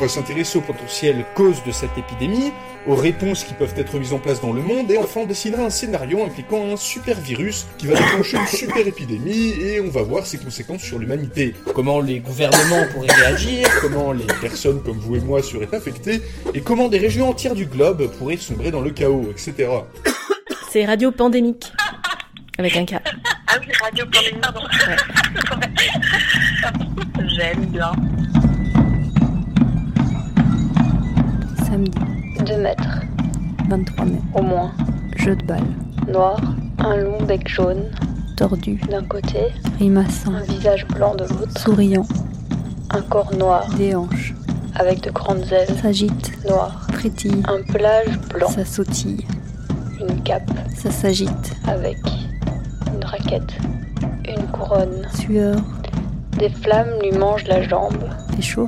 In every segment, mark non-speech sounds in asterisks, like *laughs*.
Va s'intéresser aux potentielles causes de cette épidémie, aux réponses qui peuvent être mises en place dans le monde, et enfin on dessinera un scénario impliquant un super virus qui va déclencher une super épidémie, et on va voir ses conséquences sur l'humanité. Comment les gouvernements pourraient réagir, comment les personnes comme vous et moi seraient infectées, et comment des régions entières du globe pourraient sombrer dans le chaos, etc. C'est Radio Pandémique. Avec un K. Ah oui, Radio Pandémie, pardon. *laughs* J'aime bien. Samedi 2 mètres, 23 mai. au moins. Jeu de balle. Noir, un long bec jaune Tordu. d'un côté, Grimaçant. un visage blanc de l'autre, Souriant. un corps noir Des hanches. avec de grandes ailes S'agite. noires, Frétille. un pelage blanc, Ça sautille. une cape Ça s'agite. avec une raquette, une couronne. Sueur. Des flammes lui mangent la jambe, T'es chaud?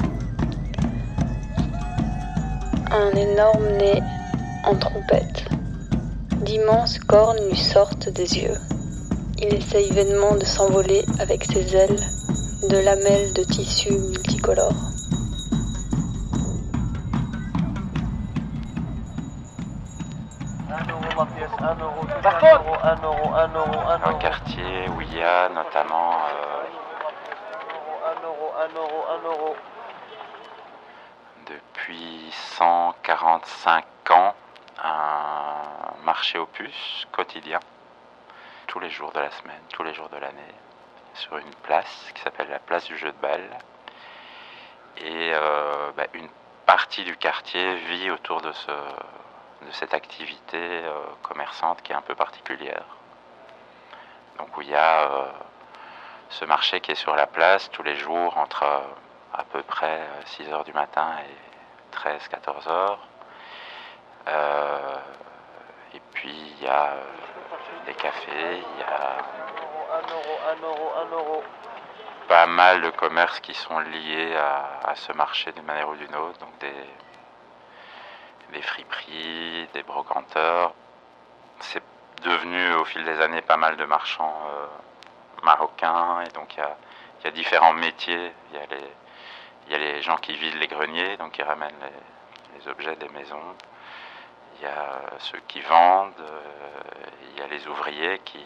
Un énorme nez en trompette. D'immenses cornes lui sortent des yeux. Il essaye vainement de s'envoler avec ses ailes de lamelles de tissu multicolores. un quartier où il y a notamment euh, depuis 145 ans un marché aux puces quotidien, tous les jours de la semaine, tous les jours de l'année, sur une place qui s'appelle la place du jeu de balle. Et euh, bah, une partie du quartier vit autour de, ce, de cette activité euh, commerçante qui est un peu particulière. Donc où il y a euh, ce marché qui est sur la place tous les jours entre à peu près 6 heures du matin et 13-14 heures. Euh, et puis il y a euh, des cafés, il y a pas mal de commerces qui sont liés à, ce marché d'une manière ou d'une autre, donc des, des friperies, des brocanteurs. C'est devenu au fil des années pas mal de marchands euh, marocains et donc il y a, y a différents métiers. Il y a, les, il y a les gens qui vident les greniers, donc qui ramènent les, objets des maisons. Il y a ceux qui vendent, euh, il y a les ouvriers qui,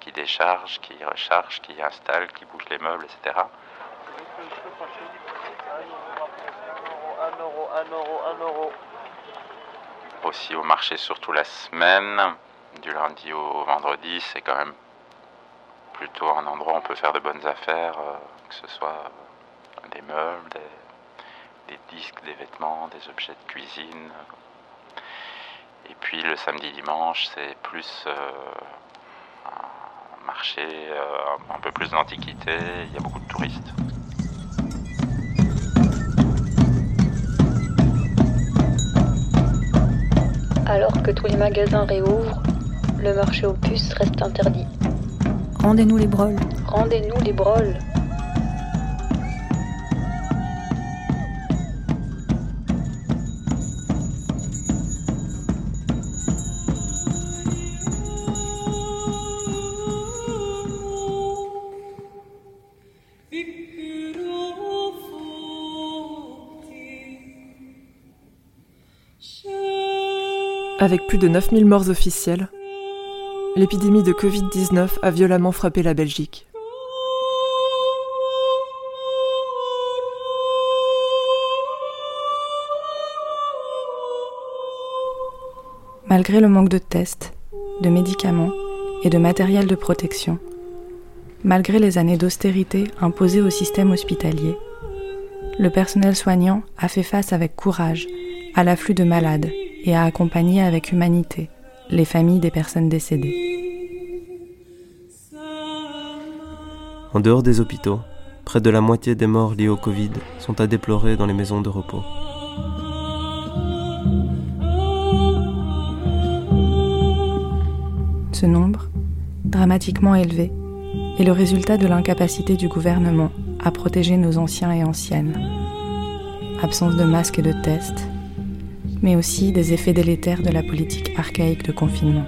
qui déchargent, qui rechargent, qui installent, qui bougent les meubles, etc. Aussi au marché, surtout la semaine, du lundi au vendredi, c'est quand même plutôt un endroit où on peut faire de bonnes affaires, euh, que ce soit euh, des meubles, des, des disques, des vêtements, des objets de cuisine. Et puis le samedi dimanche, c'est plus euh, un marché euh, un peu plus d'antiquité, il y a beaucoup de touristes. Alors que tous les magasins réouvrent, le marché aux puces reste interdit. Rendez-nous les broles. Rendez-nous les broles. Avec plus de 9000 morts officiels, l'épidémie de Covid-19 a violemment frappé la Belgique. Malgré le manque de tests, de médicaments et de matériel de protection, malgré les années d'austérité imposées au système hospitalier, le personnel soignant a fait face avec courage à l'afflux de malades et a accompagné avec humanité les familles des personnes décédées. En dehors des hôpitaux, près de la moitié des morts liés au Covid sont à déplorer dans les maisons de repos. Ce nombre dramatiquement élevé, est le résultat de l'incapacité du gouvernement à protéger nos anciens et anciennes. Absence de masques et de tests, mais aussi des effets délétères de la politique archaïque de confinement.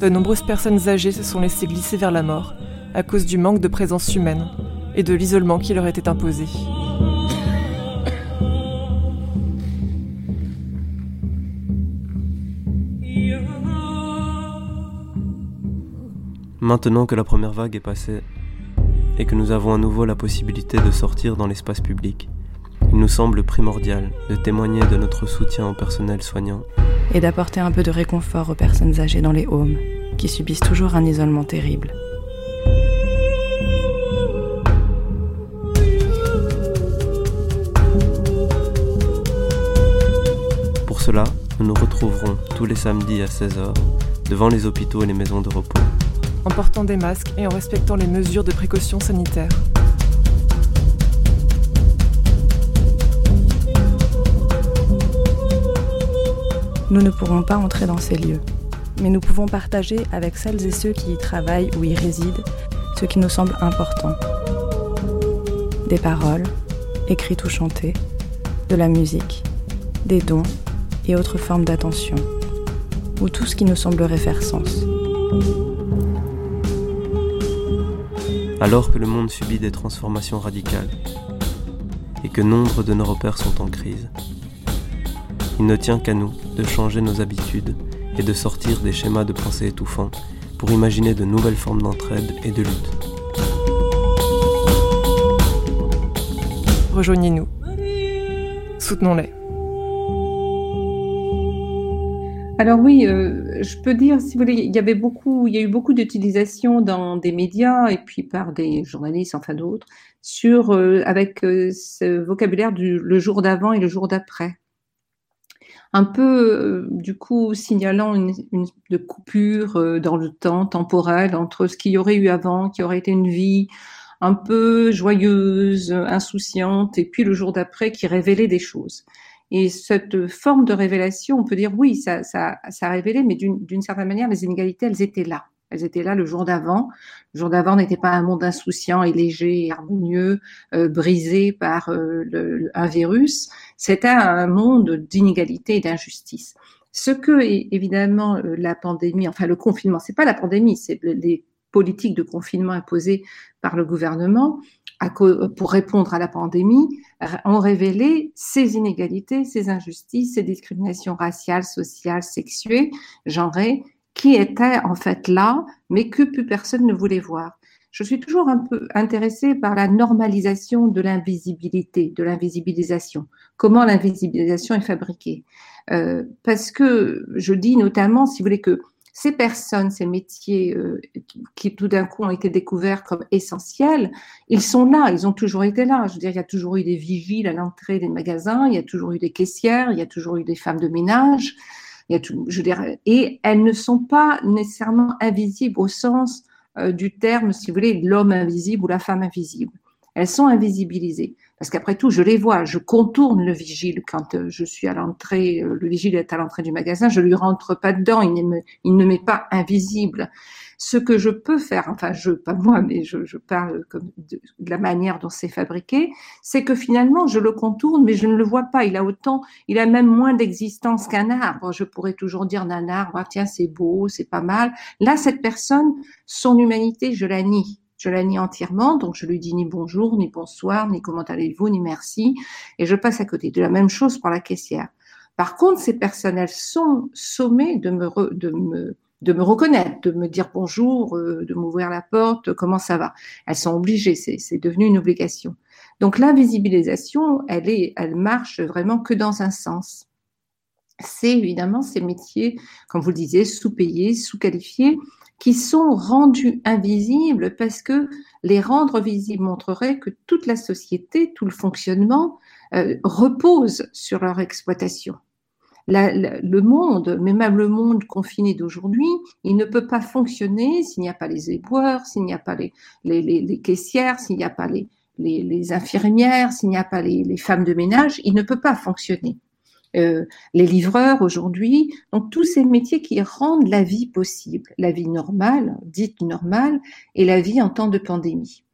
De nombreuses personnes âgées se sont laissées glisser vers la mort à cause du manque de présence humaine et de l'isolement qui leur était imposé. Maintenant que la première vague est passée et que nous avons à nouveau la possibilité de sortir dans l'espace public, il nous semble primordial de témoigner de notre soutien au personnel soignant et d'apporter un peu de réconfort aux personnes âgées dans les homes qui subissent toujours un isolement terrible. Pour cela, nous nous retrouverons tous les samedis à 16h devant les hôpitaux et les maisons de repos en portant des masques et en respectant les mesures de précaution sanitaire. Nous ne pourrons pas entrer dans ces lieux, mais nous pouvons partager avec celles et ceux qui y travaillent ou y résident ce qui nous semble important. Des paroles, écrites ou chantées, de la musique, des dons et autres formes d'attention, ou tout ce qui nous semblerait faire sens. Alors que le monde subit des transformations radicales et que nombre de nos repères sont en crise. Il ne tient qu'à nous de changer nos habitudes et de sortir des schémas de pensée étouffants pour imaginer de nouvelles formes d'entraide et de lutte. Rejoignez-nous. Soutenons-les. Alors oui, euh, je peux dire, si vous voulez, il y avait beaucoup, il y a eu beaucoup d'utilisation dans des médias et puis par des journalistes, enfin d'autres, sur euh, avec euh, ce vocabulaire du le jour d'avant et le jour d'après. Un peu, du coup, signalant une, coupure dans le temps temporel entre ce qu'il y aurait eu avant, qui aurait été une vie un peu joyeuse, insouciante, et puis le jour d'après qui révélait des choses. Et cette forme de révélation, on peut dire oui, ça, ça, ça a révélé, mais d'une certaine manière, les inégalités, elles étaient là. Elles étaient là le jour d'avant. Le jour d'avant n'était pas un monde insouciant et léger et harmonieux, euh, brisé par euh, un virus. C'était un monde d'inégalité et d'injustice. Ce que évidemment euh, la pandémie, enfin le confinement, c'est pas la pandémie, c'est les politiques de confinement imposées par le gouvernement, pour répondre à la pandémie, ont révélé ces inégalités, ces injustices, ces discriminations raciales, sociales, sexuées, genrées, qui étaient en fait là, mais que plus personne ne voulait voir. Je suis toujours un peu intéressée par la normalisation de l'invisibilité, de l'invisibilisation. Comment l'invisibilisation est fabriquée? Euh, Parce que je dis notamment, si vous voulez, que ces personnes, ces métiers euh, qui, tout d'un coup ont été découverts comme essentiels, ils sont là, ils ont toujours été là. Je veux dire, il y a toujours eu des vigiles à l'entrée des magasins, il y a toujours eu des caissières, il y a toujours eu des femmes de ménage, je veux dire, et elles ne sont pas nécessairement invisibles au sens euh, du terme, si vous voulez, l'homme invisible ou la femme invisible. Elles sont invisibilisées. Parce qu'après tout, je les vois, je contourne le vigile quand euh, je suis à l'entrée, euh, le vigile est à l'entrée du magasin, je lui rentre pas dedans, il ne, me, il ne m'est pas invisible. Ce que je peux faire, enfin je, pas moi, mais je, je parle comme de, la manière dont c'est fabriqué, c'est que finalement je le contourne, mais je ne le vois pas. Il a autant, il a même moins d'existence qu'un arbre. Je pourrais toujours dire d'un arbre, ah, tiens c'est beau, c'est pas mal. Là, cette personne, son humanité, je la nie je la nie entièrement, donc je lui dis ni bonjour, ni bonsoir, ni comment allez-vous, ni merci, et je passe à côté. De la même chose pour la caissière. Par contre, ces personnels sont sommés de me, de me, de me reconnaître, de me dire bonjour, euh, de m'ouvrir la porte, comment ça va. Elles sont obligées, c'est devenu une obligation. Donc l'invisibilisation, elle est, elle marche vraiment que dans un sens. C'est évidemment ces métiers, comme vous le disiez, sous-payés, sous-qualifiés, qui sont rendus invisibles parce que les rendre visibles montrerait que toute la société, tout le fonctionnement euh, repose sur leur exploitation. Le monde, mais même le monde confiné d'aujourd'hui, il ne peut pas fonctionner s'il n'y a pas les éboueurs, s'il n'y a pas les, les, les, les caissières, s'il n'y a pas les infirmières, s'il n'y a pas les femmes de ménage, il ne peut pas fonctionner. Euh, les livreurs aujourd'hui, donc tous ces métiers qui rendent la vie possible, la vie normale, dite normale, et la vie en temps de pandémie.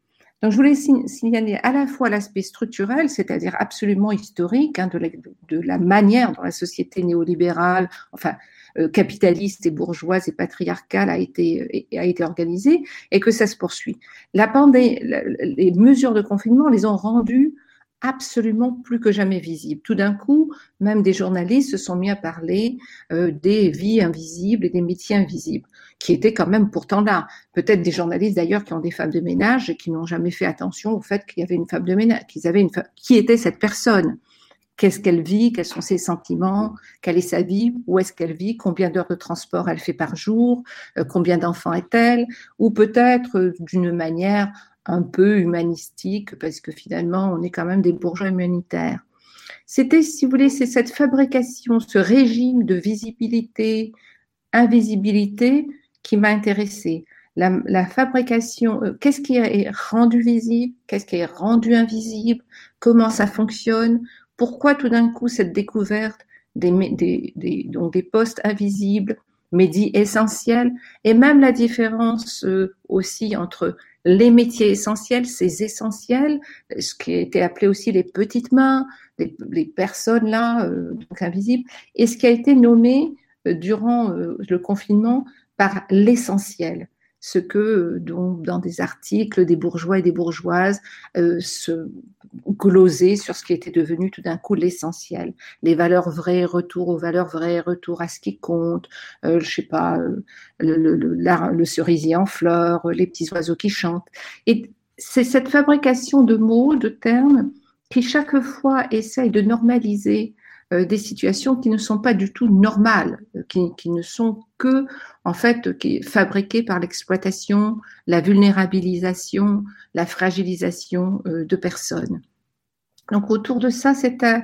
Donc je voulais signaler à la fois l'aspect structurel, c'est-à-dire absolument historique, hein, de, la, de, la, manière dont la société néolibérale, enfin euh, capitaliste et bourgeoise et patriarcale a été, a été organisée, et que ça se poursuit. La pandémie, les mesures de confinement les ont rendues absolument plus que jamais visible. Tout d'un coup, même des journalistes se sont mis à parler euh, des vies invisibles et des métiers invisibles, qui étaient quand même pourtant là. Peut-être des journalistes d'ailleurs qui ont des femmes de ménage et qui n'ont jamais fait attention au fait qu'il y avait une femme de ménage, qu'ils avaient une. Qui était cette personne Qu'est-ce qu'elle vit? Quels sont ses sentiments? Quelle est sa vie? Où est-ce qu'elle vit? Combien d'heures de transport elle fait par jour? Euh, Combien d'enfants est-elle? Ou peut-être euh, d'une manière un peu humanistique, parce que finalement, on est quand même des bourgeois humanitaires. C'était, si vous voulez, c'est cette fabrication, ce régime de visibilité, invisibilité qui m'a intéressée. La, fabrication, euh, qu'est-ce qui est rendu visible, qu'est-ce qui est rendu invisible, comment ça fonctionne, pourquoi tout d'un coup cette découverte des, des, des, donc des postes invisibles, mais dits essentiels, et même la différence euh, aussi entre les métiers essentiels, ces essentiels, ce qui été appelé aussi les petites mains, les, personnes là, euh, donc invisibles, et ce qui a été nommé euh, durant euh, le confinement par l'essentiel ce que dans des articles des bourgeois et des bourgeoises se glosaient sur ce qui était devenu tout d'un coup l'essentiel, les valeurs vraies, retour aux valeurs vraies, retour à ce qui compte, je sais pas, le, le, le, cerisier en fleurs, les petits oiseaux qui chantent. Et c'est cette fabrication de mots, de termes, qui chaque fois essaye de normaliser euh, des situations qui ne sont pas du tout normales, euh, qui, qui ne sont que en fait qui, fabriquées par l'exploitation, la vulnérabilisation, la fragilisation euh, de personnes. Donc autour de ça, c'est à,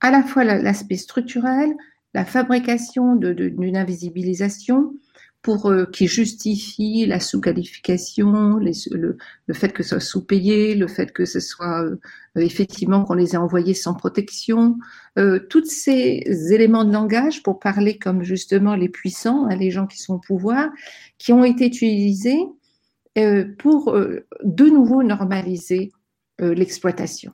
à, la fois l'aspect structurel, la fabrication d'une invisibilisation, pour euh, qui justifie la sous-qualification, le, fait que ce soit sous-payé, le fait que ce soit euh, effectivement qu'on les ait envoyés sans protection, euh, tous ces éléments de langage pour parler comme justement les puissants, hein, les gens qui sont au pouvoir, qui ont été utilisés pour de nouveau normaliser l'exploitation.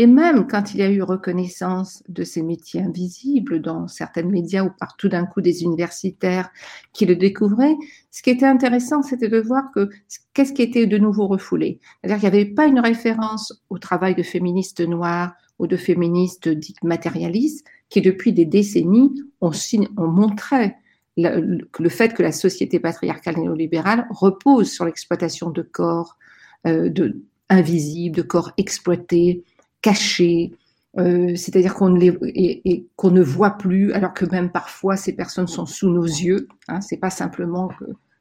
Et même quand il y a eu reconnaissance de ces métiers invisibles dans certains médias ou par tout d'un coup des universitaires qui le découvraient, ce qui était intéressant, c'était de voir que qu'est-ce qui était de nouveau refoulé. C'est-à-dire qu'il n'y avait pas une référence au travail de féministes noires ou de féministes dites matérialistes qui, depuis des décennies, ont, ont montré le, fait que la société patriarcale néolibérale repose sur l'exploitation de corps euh, invisibles, de corps exploités, cachés, euh, c'est-à-dire qu'on ne, les, et, qu'on ne voit plus, alors que même parfois ces personnes sont sous nos yeux. Hein, c'est pas simplement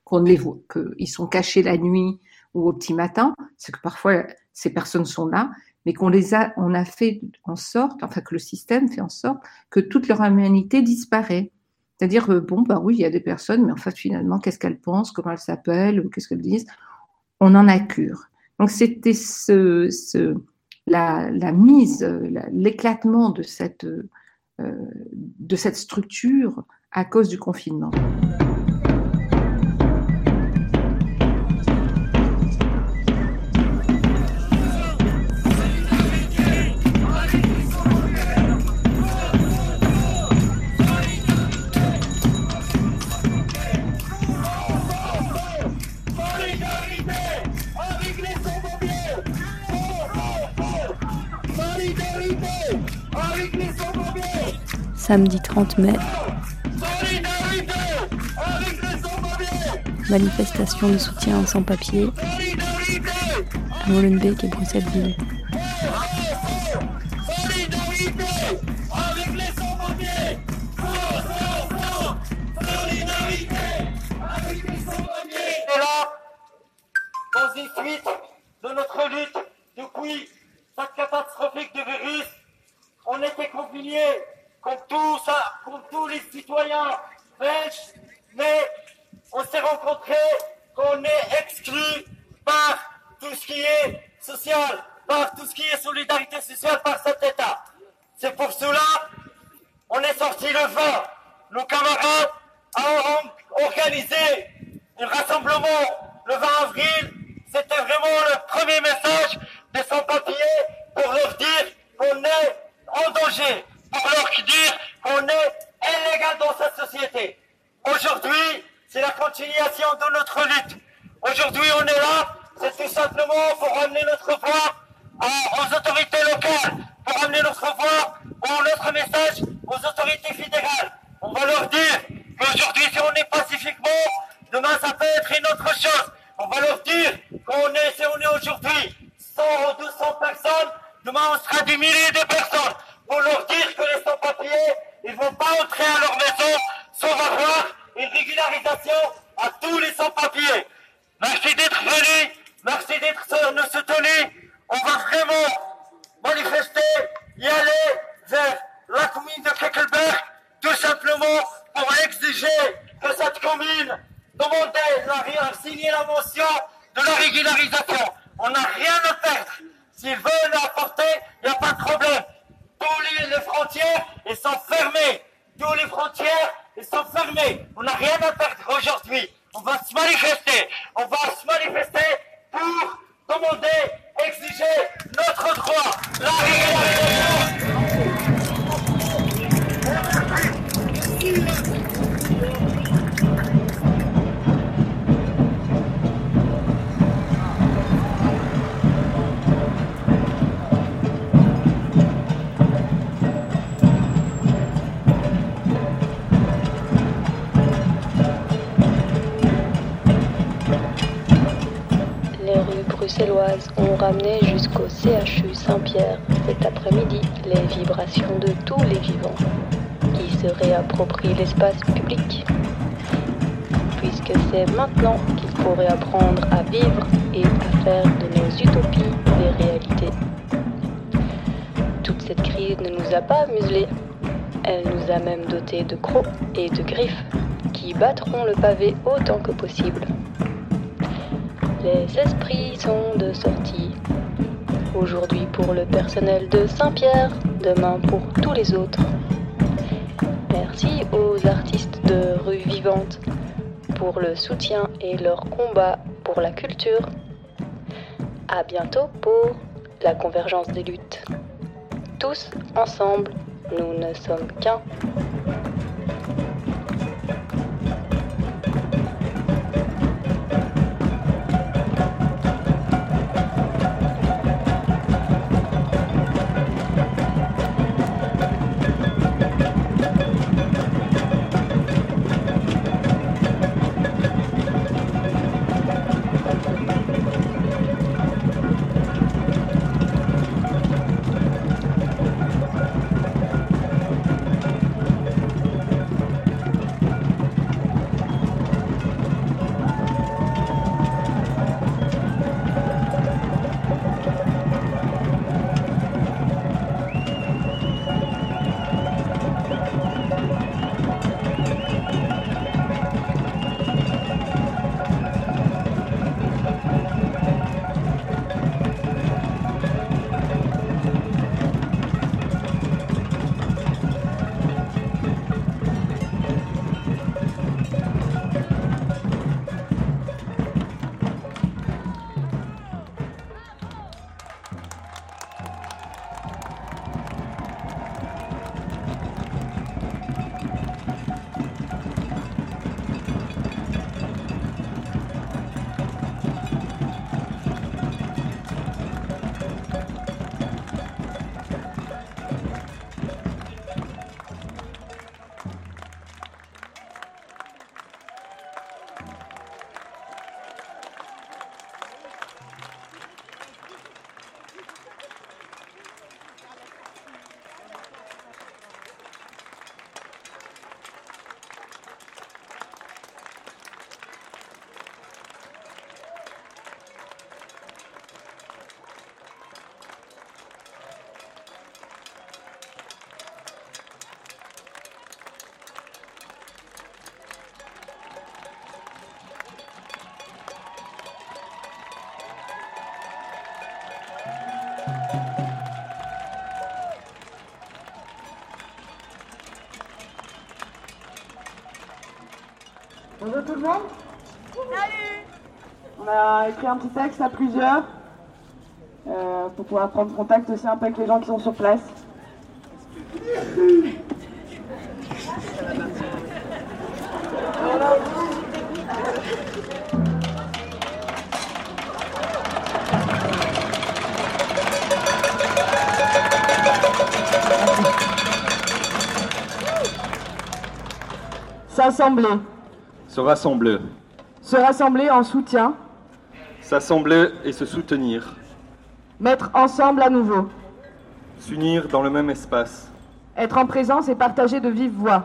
qu'on ne les voit, qu'ils sont cachés la nuit ou au petit matin, c'est que parfois ces personnes sont là, mais qu'on les a, on a fait en sorte, enfin que le système fait en sorte que toute leur humanité disparaît. C'est-à-dire, euh, bon, bah oui, il y a des personnes, mais en fait, finalement, qu'est-ce qu'elles pensent, comment elles s'appellent, qu'est-ce qu'elles disent, on en a cure. Donc, c'était ce, la, mise, l'éclatement de cette, euh, de cette structure à cause du confinement. Samedi 30 mai. Manifestation de soutien sans papier à Molenbeek et Bruxelles-Ville. chapitre ne se tenait le pavé autant que possible. Les esprits sont de sortie. Aujourd'hui pour le personnel de Saint-Pierre, demain pour tous les autres. Merci aux artistes de Rue Vivante pour le soutien et leur combat pour la culture. À bientôt pour la convergence des luttes. Tous ensemble, nous ne sommes qu'un. Bonjour tout le monde. Salut. On a écrit un petit texte à plusieurs euh, pour pouvoir prendre contact aussi un peu avec les gens qui sont sur place. S'assembler. Se rassembler. Se rassembler en soutien. S'assembler et se soutenir. Mettre ensemble à nouveau. S'unir dans le même espace. Être en présence et partager de vive voix.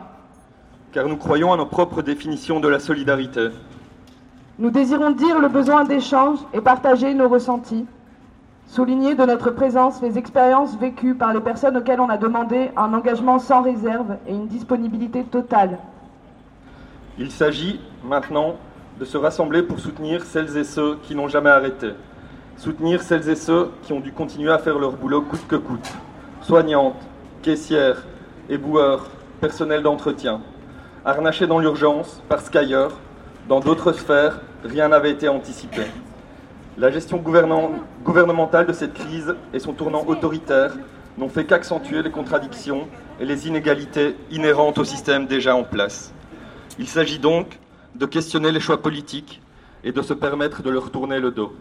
Car nous croyons à nos propres définitions de la solidarité. Nous désirons dire le besoin d'échange et partager nos ressentis. Souligner de notre présence les expériences vécues par les personnes auxquelles on a demandé un engagement sans réserve et une disponibilité totale. Il s'agit maintenant de se rassembler pour soutenir celles et ceux qui n'ont jamais arrêté. Soutenir celles et ceux qui ont dû continuer à faire leur boulot coûte que coûte. Soignantes, caissières, éboueurs, personnel d'entretien. Harnachés dans l'urgence parce qu'ailleurs, dans d'autres sphères, rien n'avait été anticipé. La gestion gouvernementale de cette crise et son tournant autoritaire n'ont fait qu'accentuer les contradictions et les inégalités inhérentes au système déjà en place. Il s'agit donc de questionner les choix politiques et de se permettre de leur tourner le dos.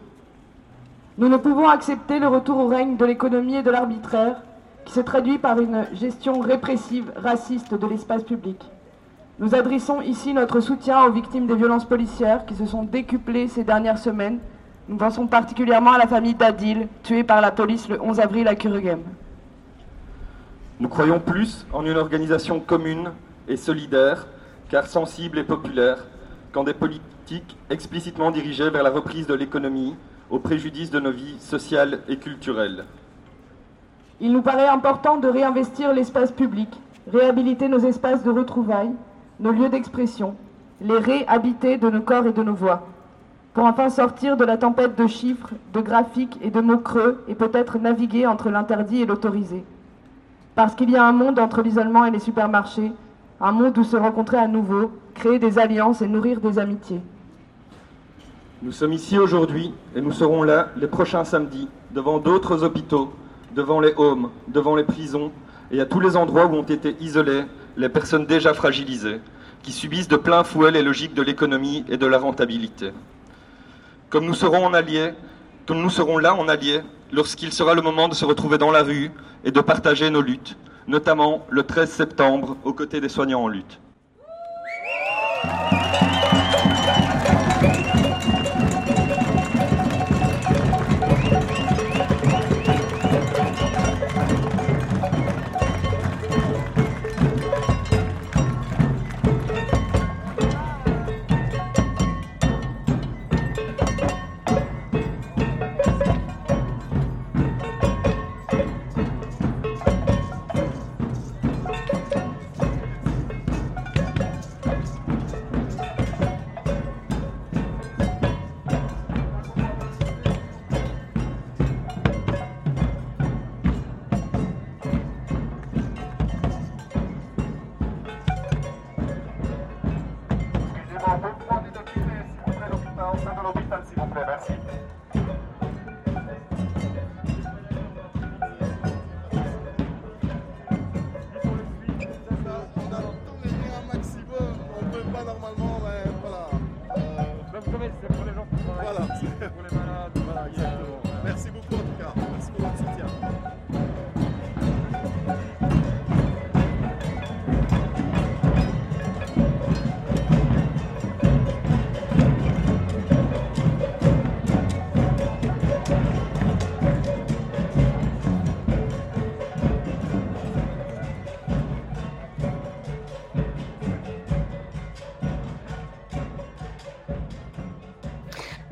Nous ne pouvons accepter le retour au règne de l'économie et de l'arbitraire qui se traduit par une gestion répressive, raciste de l'espace public. Nous adressons ici notre soutien aux victimes des violences policières qui se sont décuplées ces dernières semaines. Nous pensons particulièrement à la famille d'Adil, tuée par la police le 11 avril à Kurugem. Nous croyons plus en une organisation commune et solidaire car sensible et populaire, quand des politiques explicitement dirigées vers la reprise de l'économie au préjudice de nos vies sociales et culturelles. Il nous paraît important de réinvestir l'espace public, réhabiliter nos espaces de retrouvailles, nos lieux d'expression, les réhabiter de nos corps et de nos voix, pour enfin sortir de la tempête de chiffres, de graphiques et de mots creux et peut-être naviguer entre l'interdit et l'autorisé. Parce qu'il y a un monde entre l'isolement et les supermarchés, un monde où se rencontrer à nouveau, créer des alliances et nourrir des amitiés. Nous sommes ici aujourd'hui et nous serons là les prochains samedis, devant d'autres hôpitaux, devant les homes, devant les prisons et à tous les endroits où ont été isolées les personnes déjà fragilisées, qui subissent de plein fouet les logiques de l'économie et de la rentabilité. Comme nous serons en alliés, comme nous serons là en alliés, lorsqu'il sera le moment de se retrouver dans la rue et de partager nos luttes, notamment le 13 septembre aux côtés des soignants en lutte.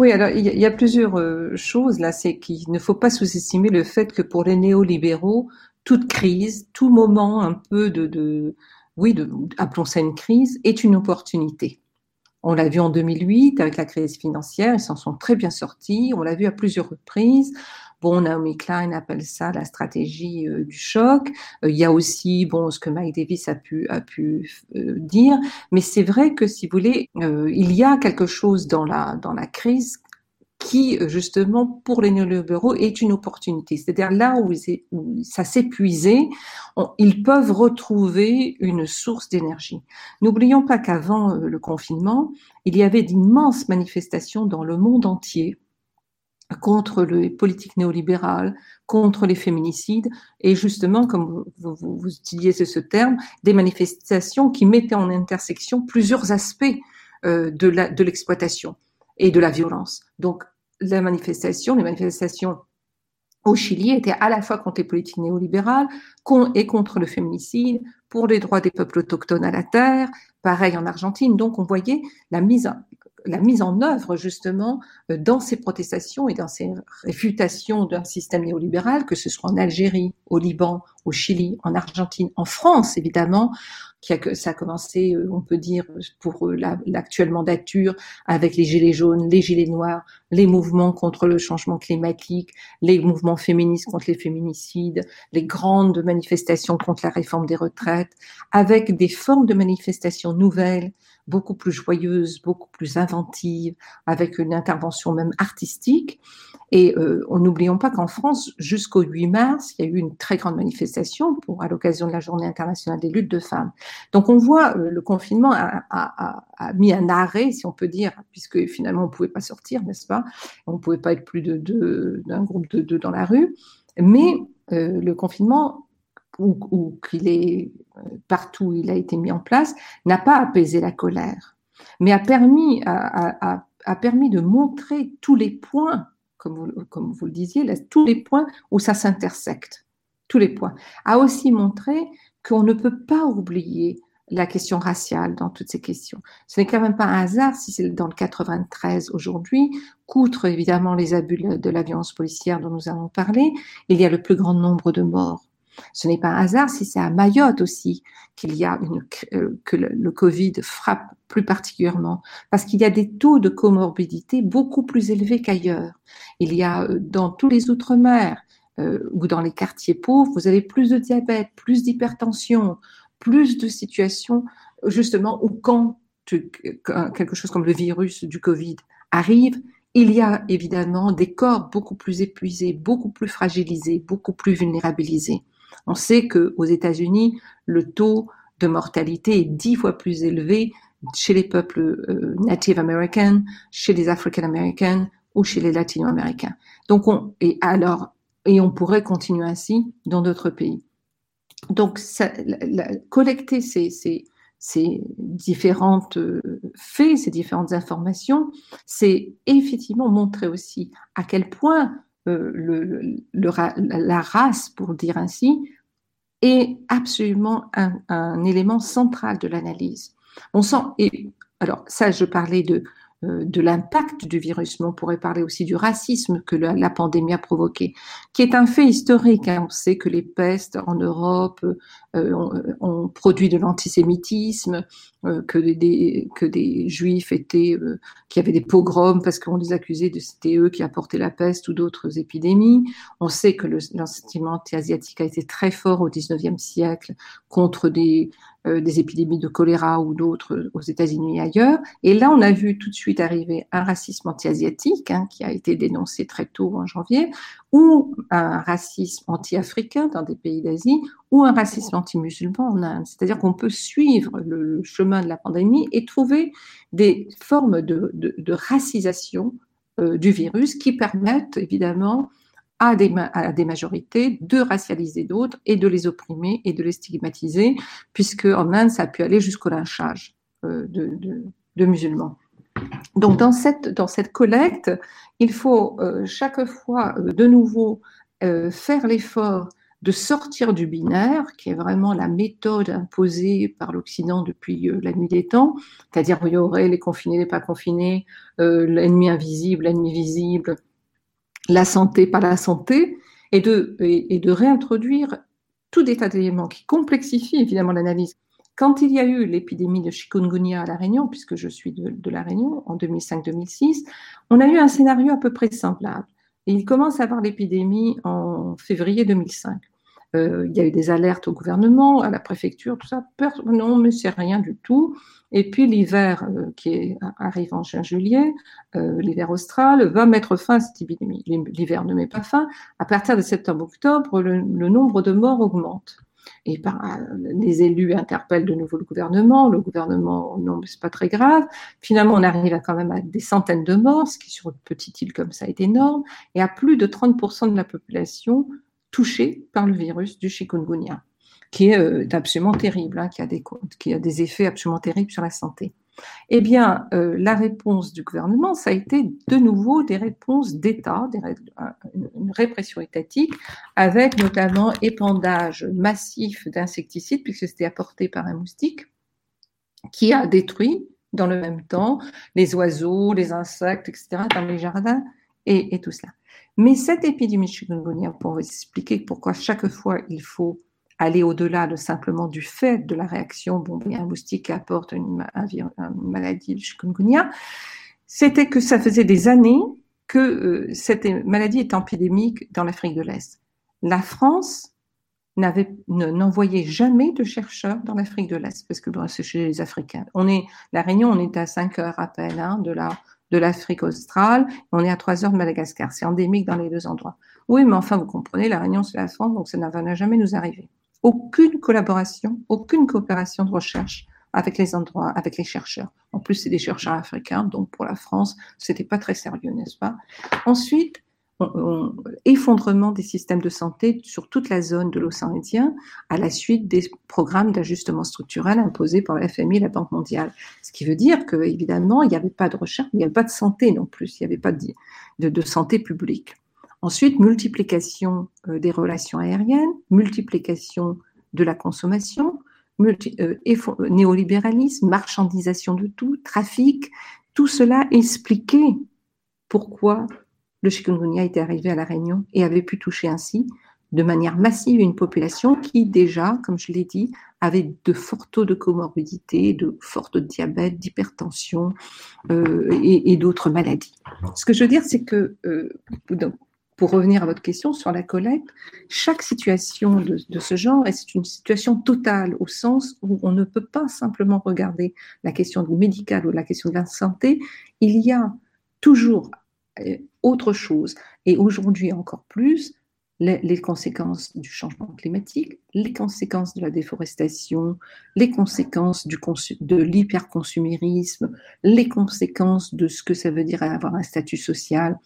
Il y, a plusieurs euh, choses là. C'est qu'il ne faut pas sous-estimer le fait que pour les néolibéraux, toute crise, tout moment un peu de, de oui, de, appelons ça une crise, est une opportunité. On l'a vu en 2008 avec la crise financière, ils s'en sont très bien sortis. On l'a vu à plusieurs reprises. Bon, Naomi Klein appelle ça la stratégie du choc. il y a aussi, bon, ce que Mike Davis a pu, a pu dire, mais c'est vrai que si vous voulez, il y a quelque chose dans la, dans la crise qui, justement, pour les néolibéraux, est une opportunité. C'est-à-dire là où, ça s'épuisait, ils peuvent retrouver une source d'énergie. N'oublions pas qu'avant euh, le confinement, il y avait d'immenses manifestations dans le monde entier contre les politiques néolibérales, contre les féminicides, et justement, comme vous, vous, vous utilisez ce terme, des manifestations qui mettaient en intersection plusieurs aspects euh, de l'exploitation et de la violence. Donc, la manifestation, les manifestations au Chili étaient à la fois contre les politiques néolibérales et contre le féminicide, pour les droits des peuples autochtones à la terre, pareil en Argentine. Donc, on voyait la mise la mise en œuvre justement euh, dans ces protestations et dans ces réfutations d'un système néolibéral, que ce soit en Algérie, au Liban, au Chili, en Argentine, en France évidemment, qui a, ça a commencé, euh, on peut dire, pour euh, l'actuelle mandature avec les gilets jaunes, les gilets noirs, les mouvements contre le changement climatique, les mouvements féministes contre les féminicides, les grandes manifestations contre la réforme des retraites, avec des formes de manifestations nouvelles beaucoup plus joyeuse, beaucoup plus inventive, avec une intervention même artistique. Et euh, n'oublions pas qu'en France, jusqu'au 8 mars, il y a eu une très grande manifestation pour, à l'occasion de la Journée internationale des luttes de femmes. Donc on voit euh, le confinement a, a, a, mis un arrêt, si on peut dire, puisque finalement on pouvait pas sortir, n'est-ce pas? On pouvait pas être plus de d'un groupe de deux dans la rue. Mais euh, le confinement ou, qu'il est euh, partout où il a été mis en place, n'a pas apaisé la colère, mais a permis, a, permis de montrer tous les points, comme vous, comme vous le disiez, tous les points où ça s'intersecte, tous les points. A aussi montré qu'on ne peut pas oublier la question raciale dans toutes ces questions. Ce n'est quand même pas un hasard si c'est dans le 93 aujourd'hui, qu'outre évidemment les abus de la violence policière dont nous avons parlé, il y a le plus grand nombre de morts ce n'est pas un hasard si c'est à Mayotte aussi qu'il y a une, euh, que le, Covid frappe plus particulièrement, parce qu'il y a des taux de comorbidité beaucoup plus élevés qu'ailleurs. Il y a euh, dans tous les outre-mer euh, ou dans les quartiers pauvres, vous avez plus de diabète, plus d'hypertension, plus de situations justement où quand quelque chose comme le virus du Covid arrive, il y a évidemment des corps beaucoup plus épuisés, beaucoup plus fragilisés, beaucoup plus vulnérabilisés. On sait qu'aux États-Unis, le taux de mortalité est dix fois plus élevé chez les peuples euh, Native Americans, chez les African Americans ou chez les Latino-Américains. Donc, on, et alors, et on pourrait continuer ainsi dans d'autres pays. Donc, collecter ces, ces, différentes euh, faits, ces différentes informations, c'est effectivement montrer aussi à quel point euh, la race, pour dire ainsi, est absolument un, élément central de l'analyse. On sent, alors ça, je parlais de de l'impact du virus, mais on pourrait parler aussi du racisme que la, pandémie a provoqué, qui est un fait historique. Hein. On sait que les pestes en Europe euh, ont, produit de l'antisémitisme, euh, que, des, que des juifs étaient, qui avaient des pogroms parce qu'on les accusait de c'était eux qui apportaient la peste ou d'autres épidémies. On sait que le, anti-asiatique a été très fort au 19e siècle contre des, euh, des épidémies de choléra ou d'autres aux États-Unis et ailleurs. Et là, on a vu tout de suite arriver un racisme anti-asiatique hein, qui a été dénoncé très tôt en janvier, ou un racisme anti-africain dans des pays d'Asie, ou un racisme anti-musulman en Inde. C'est-à-dire qu'on peut suivre le chemin de la pandémie et trouver des formes de, de, racisation euh, du virus qui permettent évidemment à des, majorités, de racialiser d'autres et de les opprimer et de les stigmatiser, puisque en Inde, ça a pu aller jusqu'au lynchage euh, de, musulmans. Donc dans cette, collecte, il faut euh, chaque fois euh, de nouveau faire l'effort de sortir du binaire, qui est vraiment la méthode imposée par l'Occident depuis la nuit des temps, c'est-à-dire il y aurait les confinés, les pas confinés, l'ennemi invisible, l'ennemi visible, la santé par la santé et de, réintroduire tout des tas d'éléments qui complexifient évidemment l'analyse. Quand il y a eu l'épidémie de chikungunya à La Réunion, puisque je suis de, La Réunion en 2005-2006, on a eu un scénario à peu près semblable. Et il commence à avoir l'épidémie en février 2005. Euh, il y a eu des alertes au gouvernement, à la préfecture, tout ça. Non, mais c'est rien du tout. Et puis l'hiver euh, qui arrive en juin-juillet, euh, l'hiver austral, va mettre fin à cette épidémie. L'hiver ne met pas fin. À partir de septembre-octobre, le, nombre de morts augmente. Et les élus interpellent de nouveau le gouvernement. Le gouvernement, non, c'est pas très grave. Finalement, on arrive à quand même à des centaines de morts, ce qui sur une petite île comme ça est énorme. Et à plus de 30% de la population touchée par le virus du chikungunya, qui est euh, absolument terrible, hein, qui, a des, qui a des effets absolument terribles sur la santé. Eh bien, euh, la réponse du gouvernement, ça a été de nouveau des réponses d'État, une répression étatique, avec notamment épandage massif d'insecticides, puisque c'était apporté par un moustique, qui a détruit dans le même temps les oiseaux, les insectes, etc., dans les jardins, et, et tout cela. Mais cette épidémie de chikungunya, pour vous expliquer pourquoi chaque fois il faut aller au-delà de simplement du fait de la réaction, bon, un moustique apporte une, maladie de chikungunya, c'était que ça faisait des années que euh, cette maladie est épidémique dans l'Afrique de l'Est. La France n'envoyait jamais de chercheurs dans l'Afrique de l'Est parce que c'est chez les Africains. On est la Réunion, on est à 5 heures à peine hein, de la de l'Afrique australe, on est à 3 heures de Madagascar. C'est endémique dans les deux endroits. Oui, mais enfin, vous comprenez, la Réunion, c'est la France, donc ça n'a jamais nous arriver. Aucune collaboration, aucune coopération de recherche avec les endroits, avec les chercheurs. En plus, c'est des chercheurs africains, donc pour la France, c'était pas très sérieux, n'est-ce pas? Ensuite, effondrement des systèmes de santé sur toute la zone de l'océan Indien à la suite des programmes d'ajustement structurel imposés par la FMI et la Banque mondiale. Ce qui veut dire que, évidemment, il n'y avait pas de recherche, il n'y avait pas de santé non plus, il n'y avait pas de, santé publique. Ensuite, multiplication euh, des relations aériennes, multiplication de la consommation, euh, néolibéralisme, marchandisation de tout, trafic, tout cela expliquait pourquoi le chikungunya était arrivé à La Réunion et avait pu toucher ainsi de manière massive une population qui déjà, comme je l'ai dit, avait de forts taux de comorbidité, de forts taux de diabète, d'hypertension euh, et, d'autres maladies. Ce que je veux dire, c'est que, euh, pour revenir à votre question sur la collecte, chaque situation de, de ce genre est une situation totale au sens où on ne peut pas simplement regarder la question médicale ou la question de la santé. Il y a toujours euh, autre chose. Et aujourd'hui encore plus, les, conséquences du changement climatique, les conséquences de la déforestation, les conséquences de l'hyperconsumérisme, les conséquences de ce que ça veut dire avoir un statut social,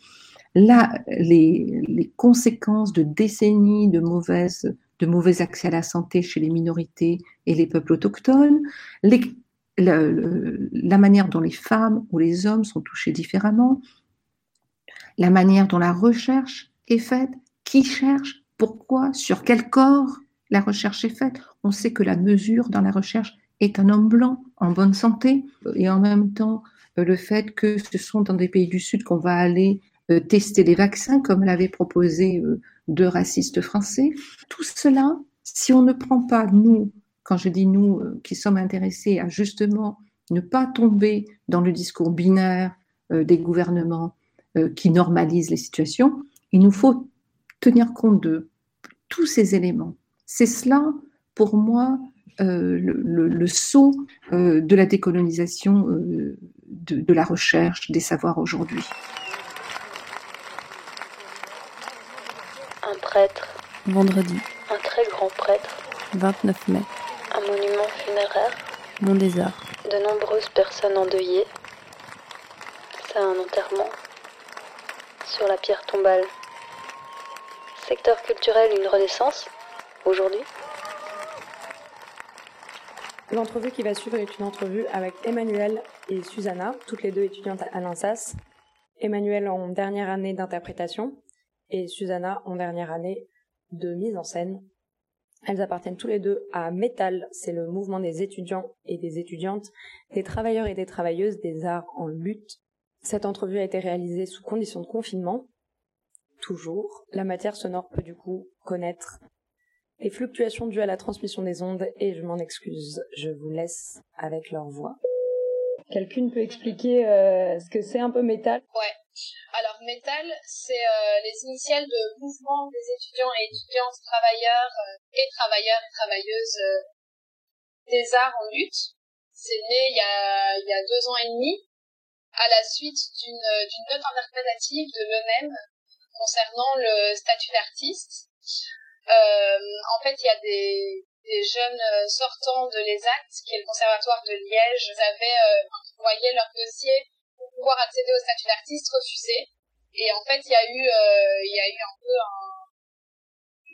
les, conséquences de décennies de mauvaises mauvais accès à la santé chez les minorités et les peuples autochtones, la, manière dont les femmes ou les hommes sont touchés différemment, la manière dont la recherche est faite, qui cherche, pourquoi, sur quel corps la recherche est faite. On sait que la mesure dans la recherche est un homme blanc en bonne santé et en même temps euh, le fait que ce sont dans des pays du Sud qu'on va aller euh, tester les vaccins comme l'avaient proposé euh, deux racistes français. Tout cela, si on ne prend pas nous, quand je dis nous qui sommes intéressés à justement ne pas tomber dans le discours binaire des gouvernements qui normalise les situations, il nous faut tenir compte de tous ces éléments. C'est cela, pour moi, euh, le, le, saut euh, de la décolonisation de, de, la recherche des savoirs aujourd'hui. Un prêtre. Vendredi. Un très grand prêtre. 29 mai. Un monument funéraire. Mon désert. De nombreuses personnes endeuillées. C'est un enterrement sur la pierre tombale. Secteur culturel, une renaissance, aujourd'hui L'entrevue qui va suivre est une entrevue avec Emmanuel et Susanna, toutes les deux étudiantes à l'INSAS. Emmanuel en dernière année d'interprétation et Susanna en dernière année de mise en scène. Elles appartiennent tous les deux à Metal, c'est le mouvement des étudiants et des étudiantes, des travailleurs et des travailleuses des arts en lutte cette entrevue a été réalisée sous conditions de confinement. Toujours. La matière sonore peut du coup connaître les fluctuations dues à la transmission des ondes et je m'en excuse. Je vous laisse avec leur voix. quelqu'un peut expliquer euh, ce que c'est un peu métal? Ouais. Alors métal, c'est euh, les initiales de mouvement des étudiants et étudiantes travailleurs euh, et travailleurs et travailleuses des arts en lutte. C'est né il y a, il y a deux ans et demi à la suite d'une d'une note interprétative de l'ENEM concernant le statut d'artiste. en fait, il y a des, jeunes euh, sortants de l'ESAT, qui est le conservatoire de Liège, avaient euh, envoyé leur dossier pour pouvoir accéder au statut d'artiste refusé. Et en fait, il y a eu, euh, il y a eu un peu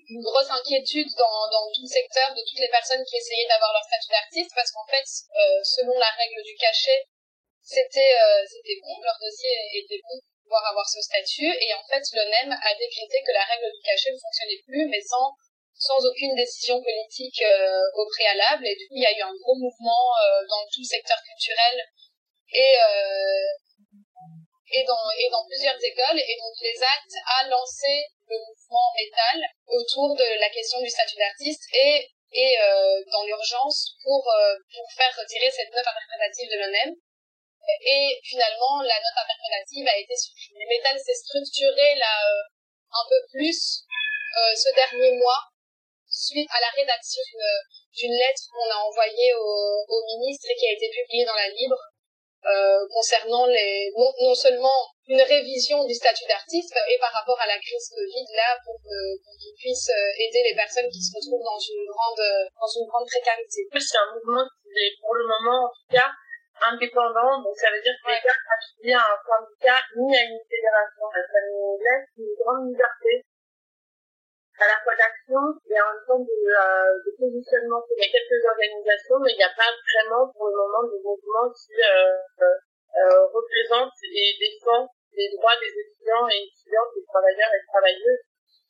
une grosse inquiétude dans tout le secteur de toutes les personnes qui essayaient d'avoir leur statut d'artiste, parce qu'en fait, selon la règle du cachet, c'était c'était bon, leur dossier était bon pour pouvoir avoir ce statut. Et en fait, l'ONEM a décrété que la règle du cachet ne fonctionnait plus, mais sans sans aucune décision politique euh, au préalable. Et du coup, il y a eu un gros mouvement euh, dans tout le secteur culturel et euh, et dans et dans plusieurs écoles. Et donc, les actes a lancé le mouvement métal autour de la question du statut d'artiste et et dans l'urgence pour pour faire retirer cette note interprétative de l'ONEM. Et finalement, la note interprétative a été supprimée. Métal s'est structuré là un peu plus ce dernier mois suite à la rédaction d'une lettre qu'on a envoyée au, ministre et qui a été publiée dans la Libre euh, concernant les non, seulement une révision du statut d'artiste et par rapport à la crise Covid là pour qu'ils puissent euh, aider les personnes qui se retrouvent dans une grande dans une grande précarité. C'est un mouvement qui est pour le moment en tout cas indépendant, donc ça veut dire que ouais. pas affiliés à un syndicat ni à une fédération. Ça nous laisse une grande liberté à la fois d'action et en même temps de, euh, de positionnement. Il y a quelques organisations, mais il n'y a pas vraiment pour le moment de mouvement qui euh, euh, représente et défend les droits des étudiants et étudiantes, des travailleurs et travailleuses.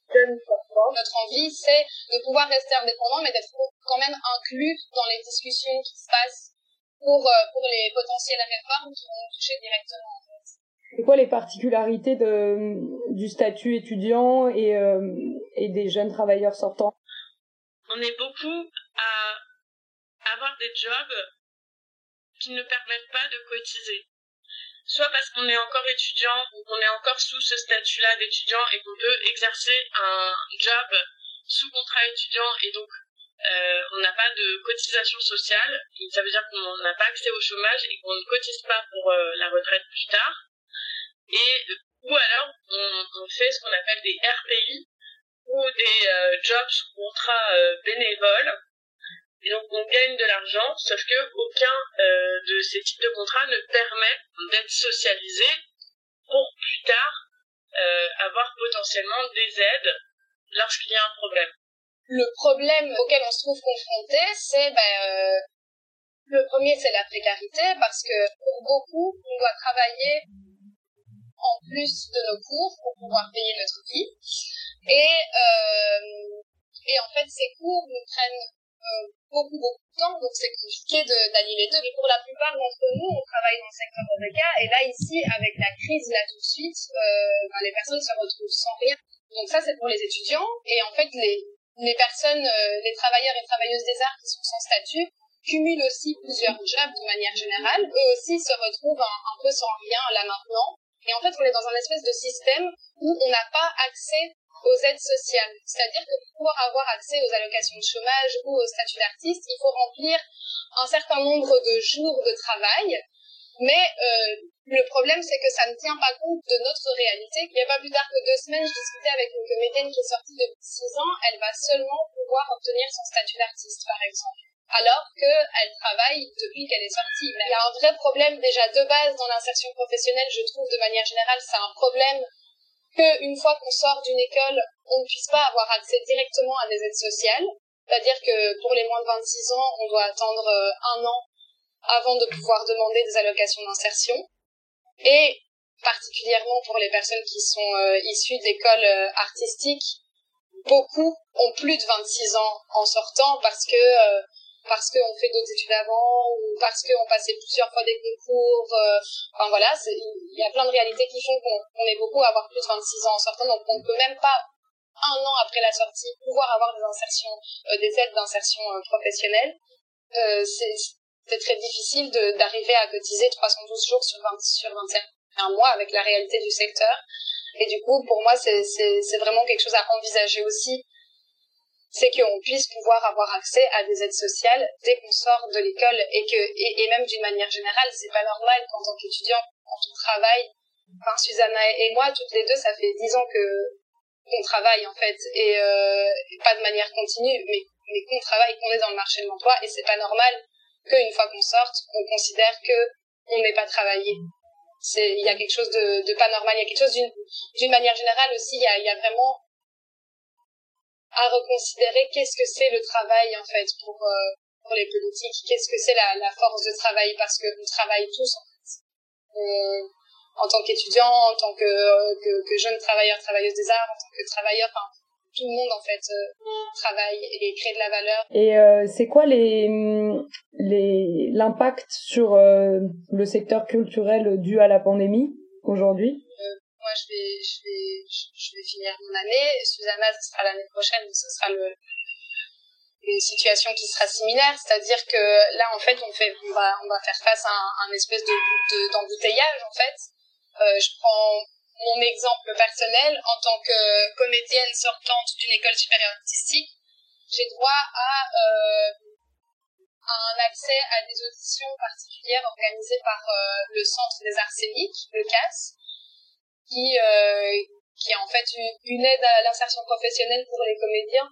Notre envie, c'est de pouvoir rester indépendant, mais d'être quand même inclus dans les discussions qui se passent pour, euh, pour les potentielles réformes qui vont nous toucher directement. C'est quoi les particularités de, du statut étudiant et, euh, et des jeunes travailleurs sortants? On est beaucoup à avoir des jobs qui ne permettent pas de cotiser. Soit parce qu'on est encore étudiant ou qu'on est encore sous ce statut-là d'étudiant et qu'on peut exercer un job sous contrat étudiant et donc euh, on n'a pas de cotisation sociale. Ça veut dire qu'on n'a pas accès au chômage et qu'on ne cotise pas pour euh, la retraite plus tard et ou alors on, fait ce qu'on appelle des RPI ou des euh, jobs sous contrat euh, bénévole et donc on gagne de l'argent sauf que aucun de ces types de contrats ne permet d'être socialisé pour plus tard avoir potentiellement des aides lorsqu'il y a un problème. Le problème auquel on se trouve confronté, c'est ben, le premier, c'est la précarité, parce que pour beaucoup, on doit travailler en plus de nos cours pour pouvoir payer notre vie. Et, euh, et en fait, ces cours nous prennent euh, beaucoup, beaucoup de temps, donc c'est compliqué d'allier les deux. Mais pour la plupart d'entre nous, on travaille dans le secteur cas et là, ici, avec la crise, là, tout de suite, euh, ben, les personnes se retrouvent sans rien. Donc ça, c'est pour les étudiants. Et en fait, les, les personnes, euh, les travailleurs et travailleuses des arts qui sont sans statut, cumulent aussi plusieurs jobs de manière générale. Eux aussi se retrouvent un, peu sans rien là maintenant. Et en fait, on est dans un espèce de système où on n'a pas accès aux aides sociales. C'est-à-dire que pour pouvoir avoir accès aux allocations de chômage ou au statut d'artiste, il faut remplir un certain nombre de jours de travail. Mais euh, le problème, c'est que ça ne tient pas compte de notre réalité. Il n'y a pas plus tard que deux semaines, je discutais avec une comédienne qui est sortie depuis six ans. Elle va seulement pouvoir obtenir son statut d'artiste, par exemple alors qu'elle travaille depuis qu'elle est sortie. Il y a un vrai problème déjà de base dans l'insertion professionnelle, je trouve de manière générale, c'est un problème qu'une fois qu'on sort d'une école, on ne puisse pas avoir accès directement à des aides sociales. C'est-à-dire que pour les moins de 26 ans, on doit attendre euh, un an avant de pouvoir demander des allocations d'insertion. Et particulièrement pour les personnes qui sont euh, issues d'écoles euh, artistiques, beaucoup ont plus de 26 ans en sortant parce que parce qu'on fait d'autres études avant ou parce qu'on passait plusieurs fois des concours. Euh, enfin voilà, il y a plein de réalités qui font qu'on est beaucoup à avoir plus de 26 ans en sortant, donc on ne peut même pas un an après la sortie pouvoir avoir des insertions, euh, des aides d'insertion euh, professionnelle. c'est c'est très difficile d'arriver à cotiser 312 jours sur 20, sur 21 mois avec la réalité du secteur. Et du coup, pour moi, c'est vraiment quelque chose à envisager aussi c'est qu'on puisse pouvoir avoir accès à des aides sociales dès qu'on sort de l'école et que et, même d'une manière générale c'est pas normal qu'en tant qu'étudiant quand on travaille enfin Susanna et moi toutes les deux ça fait dix ans que qu'on travaille en fait et, euh, pas de manière continue mais mais qu'on travaille qu'on est dans le marché de l'emploi et c'est pas normal qu'une fois qu'on sorte on considère que on n'ait pas travaillé. Il y a quelque chose de, pas normal. Il y a quelque chose d'une manière générale aussi il y a, il y a vraiment à reconsidérer qu'est-ce que c'est le travail en fait pour euh, pour les politiques, qu'est-ce que c'est la, force de travail? Parce que on travaille tous en fait. en tant qu'étudiant, en tant que, que, que jeune travailleur, travailleuse des arts, en tant que travailleur, enfin tout le monde en fait euh, travaille et crée de la valeur. Et euh, c'est quoi les les l'impact sur euh, le secteur culturel dû à la pandémie aujourd'hui? Moi je vais je vais je vais finir mon année. Susanna ce sera l'année prochaine ce sera le une situation qui sera similaire c'est-à-dire que là en fait on fait on va on va faire face à un, espèce de d'embouteillage en fait. Euh, je prends mon exemple personnel en tant que comédienne sortante d'une école supérieure artistique j'ai droit à euh, un accès à des auditions particulières organisées par euh, le Centre des arts scéniques, le CAS, qui euh, est en fait une, aide à l'insertion professionnelle pour les comédiens.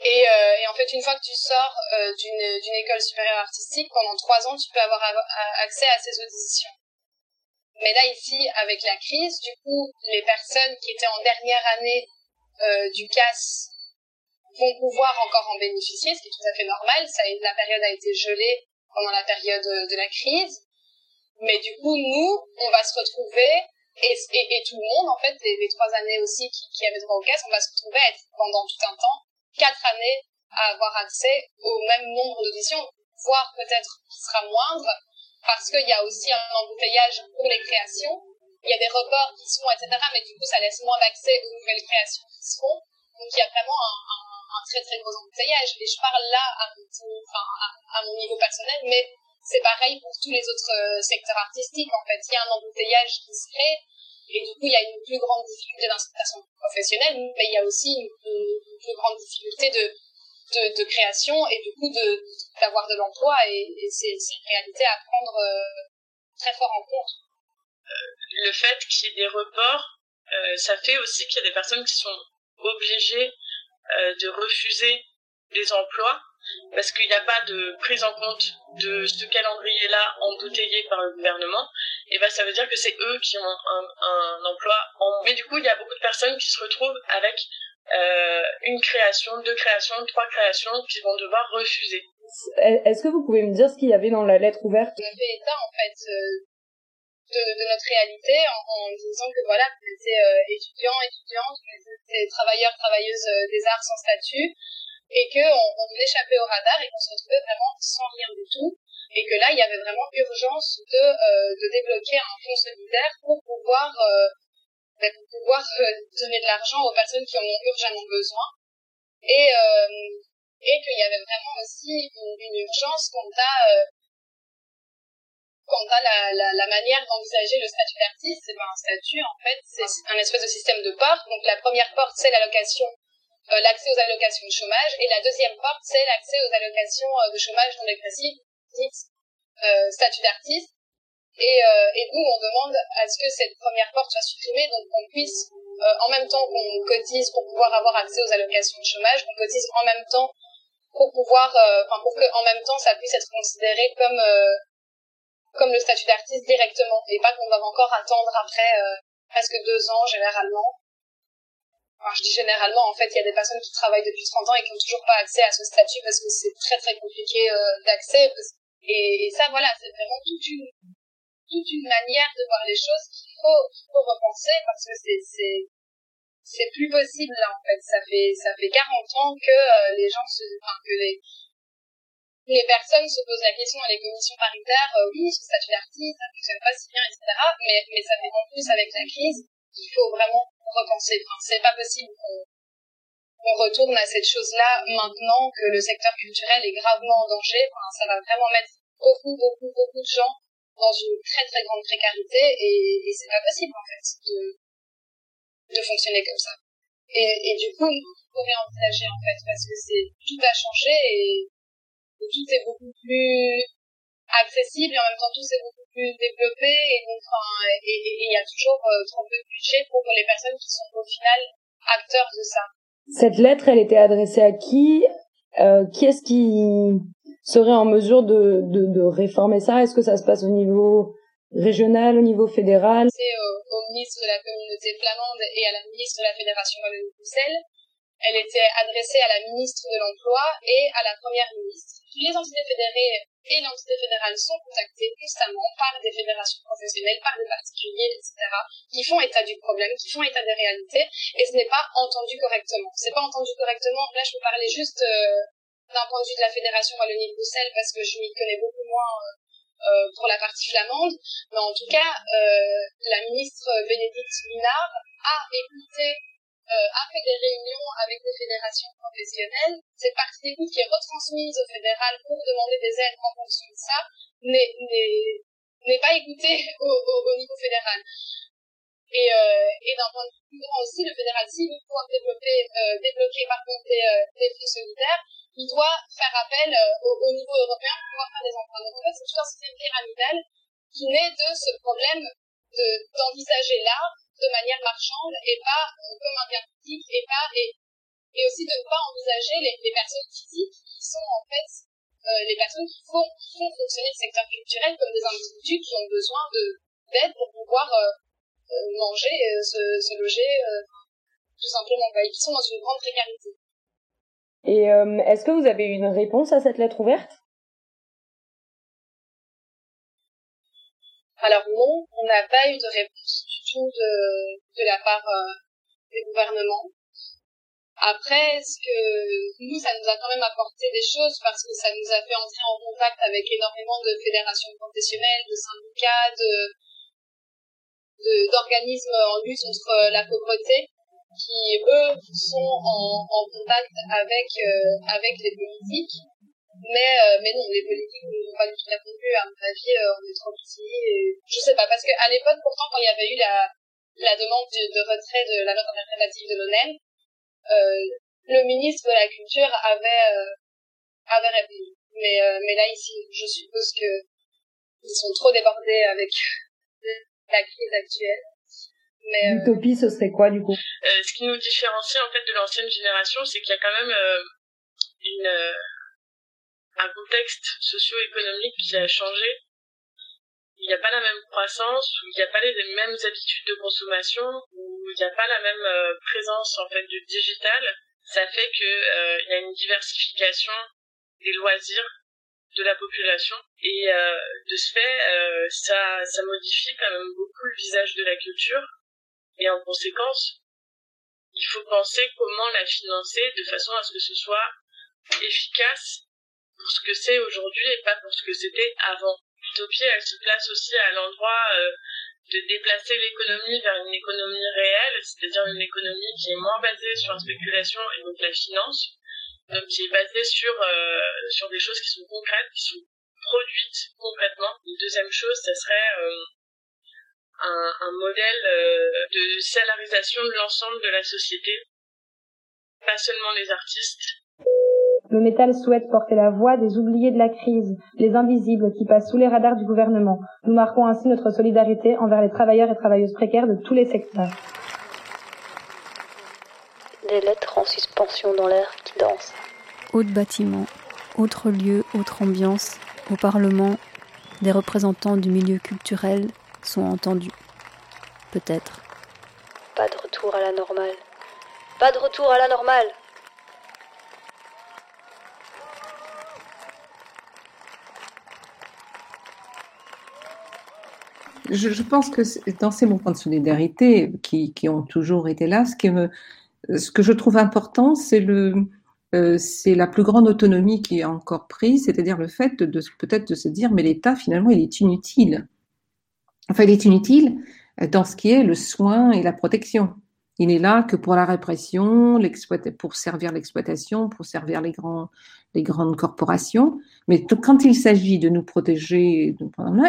Et, euh, en fait, une fois que tu sors euh, d'une école supérieure artistique, pendant trois ans, tu peux avoir accès à ces auditions. Mais là, ici, avec la crise, du coup, les personnes qui étaient en dernière année euh, du CAS vont pouvoir encore en bénéficier, ce qui est tout à fait normal. Ça, la période a été gelée pendant la période de la crise. Mais du coup, nous, on va se retrouver, et, tout le monde, en fait, les, trois années aussi qui, qui avaient droit au caisse, on va se retrouver à être pendant tout un temps, quatre années à avoir accès au même nombre d'auditions, voire peut-être qui sera moindre, parce qu'il y a aussi un embouteillage pour les créations. Il y a des reports qui se font, etc., mais du coup, ça laisse moins d'accès aux nouvelles créations qui se font. Donc, il y a vraiment un, très, très gros embouteillage. Et je parle là à mon, niveau personnel, mais c'est pareil pour tous les autres euh, secteurs artistiques. En fait, il y a un embouteillage qui se crée et du coup, il y a une plus grande difficulté d'installation professionnelle, mais il y a aussi une, plus grande difficulté de, de, création et du coup d'avoir de l'emploi et, c'est une réalité à prendre euh, très fort en compte. Euh, le fait qu'il y ait des reports, ça fait aussi qu'il y a des personnes qui sont obligées de refuser des emplois parce qu'il n'y a pas de prise en compte de ce calendrier-là embouteillé par le gouvernement, et ben ça veut dire que c'est eux qui ont un, un, emploi en... Mais du coup, il y a beaucoup de personnes qui se retrouvent avec euh, une création, deux créations, trois créations qui vont devoir refuser. Est-ce que vous pouvez me dire ce qu'il y avait dans la lettre ouverte? On fait état en fait euh, de, de, notre réalité en, en, disant que voilà, vous étiez euh, étudiants, étudiantes, vous étiez travailleurs, travailleuses euh, des arts sans statut, et qu'on on échappait au radar et qu'on se retrouvait vraiment sans rien du tout et que là il y avait vraiment urgence de, euh, de débloquer un fonds solidaire pour pouvoir euh, pour pouvoir euh, donner de l'argent aux personnes qui en ont urgemment besoin. Et et qu'il y avait vraiment aussi une, urgence quant à quant à la, la, la manière d'envisager le statut d'artiste, c'est pas un statut en fait, c'est un espèce de système de porte. Donc la première porte c'est l'allocation euh, l'accès aux allocations de chômage. Et la deuxième porte c'est l'accès aux allocations euh, de chômage non dégressives dites euh, statut d'artiste et, euh, et nous on demande à ce que cette première porte soit supprimée donc qu'on puisse en même temps qu'on cotise pour pouvoir avoir accès aux allocations de chômage qu'on cotise en même temps pour pouvoir enfin pour que en même temps ça puisse être considéré comme comme le statut d'artiste directement et pas qu'on doive encore attendre après presque deux ans généralement je dis généralement, en fait, il y a des personnes qui travaillent depuis 30 ans et qui n'ont toujours pas accès à ce statut parce que c'est très très compliqué euh, d'accès. Et, ça, voilà, c'est vraiment toute une, toute une manière de voir les choses qu'il faut, qu'il repenser parce que c'est, plus possible là en fait. Ça fait, ça fait 40 ans que euh, les gens se, enfin, que les, les personnes se posent la question dans les commissions paritaires, euh, oui, ce statut d'artiste, ça fonctionne pas si bien, etc. Mais, mais ça fait en plus avec la crise, il faut vraiment repenser. Enfin, c'est pas possible qu'on on retourne à cette chose-là maintenant que le secteur culturel est gravement en danger. Enfin, ça va vraiment mettre beaucoup, beaucoup, beaucoup de gens dans une très, très grande précarité et, et c'est pas possible, en fait, de, de fonctionner comme ça. Et, du coup, il faut réenvisager, en fait, parce que c'est, tout a changé et, tout est beaucoup plus accessible et en même temps tout est beaucoup plus développé et donc, et il y a toujours euh, trop peu de budget pour les personnes qui sont au final acteurs de ça. Cette lettre, elle était adressée à qui? Euh, Qui est-ce qui serait en mesure de, de, de réformer ça? Est-ce que ça se passe au niveau régional, au niveau fédéral? C'est au, au, ministre de la communauté flamande et à la ministre de la Fédération Wallonie-Bruxelles. Elle était adressée à la ministre de l'Emploi et à la première ministre. Les entités fédérées et l'entité fédérale sont contactées constamment par des fédérations professionnelles, par des particuliers, etc., qui font état du problème, qui font état des réalités, et ce n'est pas entendu correctement. C'est pas entendu correctement. Là, je peux parler juste euh, d'un point de vue de la fédération Wallonie-Bruxelles parce que je m'y connais beaucoup moins euh, euh, pour la partie flamande, mais en tout cas, euh, la ministre Bénédicte Minard a écouté a fait des réunions avec des fédérations professionnelles. Cette partie d'écoute qui est retransmise au fédéral pour demander des aides en fonction de ça n'est pas écoutée *laughs* au, au, au, niveau fédéral. Et, et d'un point de vue plus grand aussi, le fédéral, s'il veut pouvoir développer, débloquer par contre des, euh, des flux solidaires, il doit faire appel euh, au, au, niveau européen pour pouvoir faire des emprunts. Donc en fait, c'est tout un système pyramidal qui naît de ce problème d'envisager l'art de manière marchande et pas euh, comme un bien public et pas et, aussi de ne pas envisager les, personnes physiques qui sont en fait euh, les personnes qui font, fonctionner le secteur culturel comme des individus qui ont besoin de d'aide pour pouvoir manger, se, loger, tout simplement, quoi, et qui sont dans une grande précarité. Et est-ce que vous avez eu une réponse à cette lettre ouverte? Alors non, on n'a pas eu de réponse du tout de, la part euh, des gouvernements. Après, ce que nous, ça nous a quand même apporté des choses parce que ça nous a fait entrer en contact avec énormément de fédérations professionnelles, de syndicats, de d'organismes en lutte contre la pauvreté qui eux sont en, contact avec euh, avec les politiques mais, euh, mais non, les politiques ne nous ont pas du tout répondu. À mon avis, euh, on est trop petits. Et... Je sais pas, parce qu'à l'époque, pourtant, quand il y avait eu la, la demande de, retrait de la note interprétative de l'ONEM, le ministre de la Culture avait, avait répondu. Mais, mais là, ici, je suppose que ils sont trop débordés avec *laughs* la crise actuelle. Mais, L'utopie, ce serait quoi, du coup? Ce qui nous différencie, en fait, de l'ancienne génération, c'est qu'il y a quand même une un contexte socio-économique qui a changé. Il n'y a pas la même croissance, où il n'y a pas les mêmes habitudes de consommation, où il n'y a pas la même euh, présence en fait du digital. Ça fait que euh, il y a une diversification des loisirs de la population et euh, de ce fait euh, ça ça modifie quand même beaucoup le visage de la culture et en conséquence il faut penser comment la financer de façon à ce que ce soit efficace pour ce que c'est aujourd'hui et pas pour ce que c'était avant. L'utopie, elle se place aussi à l'endroit euh, de déplacer l'économie vers une économie réelle, c'est-à-dire une économie qui est moins basée sur la spéculation et donc la finance, donc qui est basée sur euh, sur des choses qui sont concrètes, qui sont produites concrètement. Une deuxième chose, ça serait euh, un, un modèle euh, de salarisation de l'ensemble de la société, pas seulement les artistes, le métal souhaite porter la voix des oubliés de la crise, les invisibles qui passent sous les radars du gouvernement. Nous marquons ainsi notre solidarité envers les travailleurs et travailleuses précaires de tous les secteurs. Des lettres en suspension dans l'air qui dansent. Autre bâtiment, autre lieu, autre ambiance. Au Parlement, des représentants du milieu culturel sont entendus. Peut-être. Pas de retour à la normale. Pas de retour à la normale. je, je, pense que dans ces mouvements de solidarité qui, qui, ont toujours été là, ce, qui me, ce que je trouve important, c'est le, euh, c'est la plus grande autonomie qui est encore prise, c'est-à-dire le fait de, de peut-être de se dire, mais l'État finalement, il est inutile. Enfin, il est inutile dans ce qui est le soin et la protection. Il est là que pour la répression, pour servir l'exploitation, pour servir les grandes corporations. Mais quand il s'agit de nous protéger,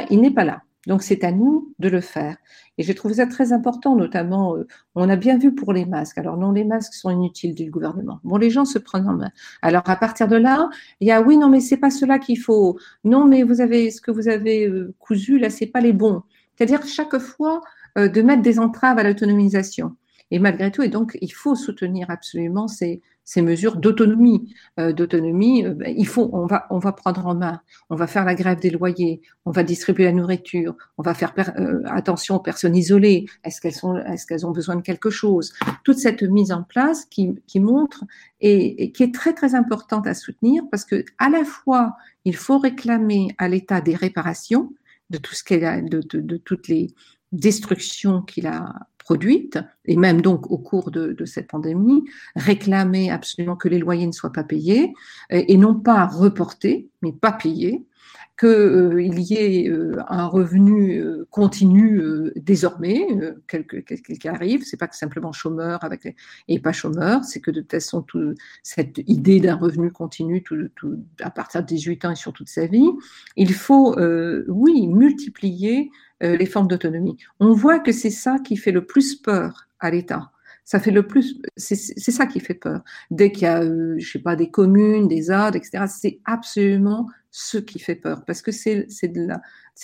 il n'est pas là. Donc c'est à nous de le faire. Et j'ai trouvé ça très important, notamment, euh, on a bien vu pour les masques. Alors non, les masques sont inutiles du gouvernement. Bon, les gens se prennent en main. Alors à partir de là, il y a oui, non, mais c'est pas cela qu'il faut. Non, mais vous avez ce que vous avez euh, cousu là, c'est pas les bons. C'est-à-dire chaque fois euh, de mettre des entraves à l'autonomisation. Et malgré tout, et donc il faut soutenir absolument ces, ces mesures d'autonomie. Euh, d'autonomie, euh, ben, il faut, on va, on va prendre en main, on va faire la grève des loyers, on va distribuer la nourriture, on va faire euh, attention aux personnes isolées. Est-ce qu'elles sont, est-ce qu'elles ont besoin de quelque chose? Toute cette mise en place qui, qui montre et, qui est très très importante à soutenir parce que à la fois il faut réclamer à l'État des réparations de tout ce qu'elle a, de, toutes les destructions qu'il a produite, et même donc au cours de, cette pandémie, réclamer absolument que les loyers ne soient pas payés, et, non pas reportés, mais pas payés, qu'il euh, y ait euh, un revenu euh, continu désormais, quel qu'il arrive, c'est pas que simplement chômeur avec et pas chômeur, c'est que de toute façon tout, cette idée d'un revenu continu tout, tout, à partir de 18 ans et sur toute sa vie, il faut oui multiplier les formes d'autonomie. On voit que c'est ça qui fait le plus peur à l'État. Ça fait le plus, c'est ça qui fait peur. Dès qu'il y a, euh, je sais pas, des communes, des AD, etc., c'est absolument ce qui fait peur, parce que c'est de,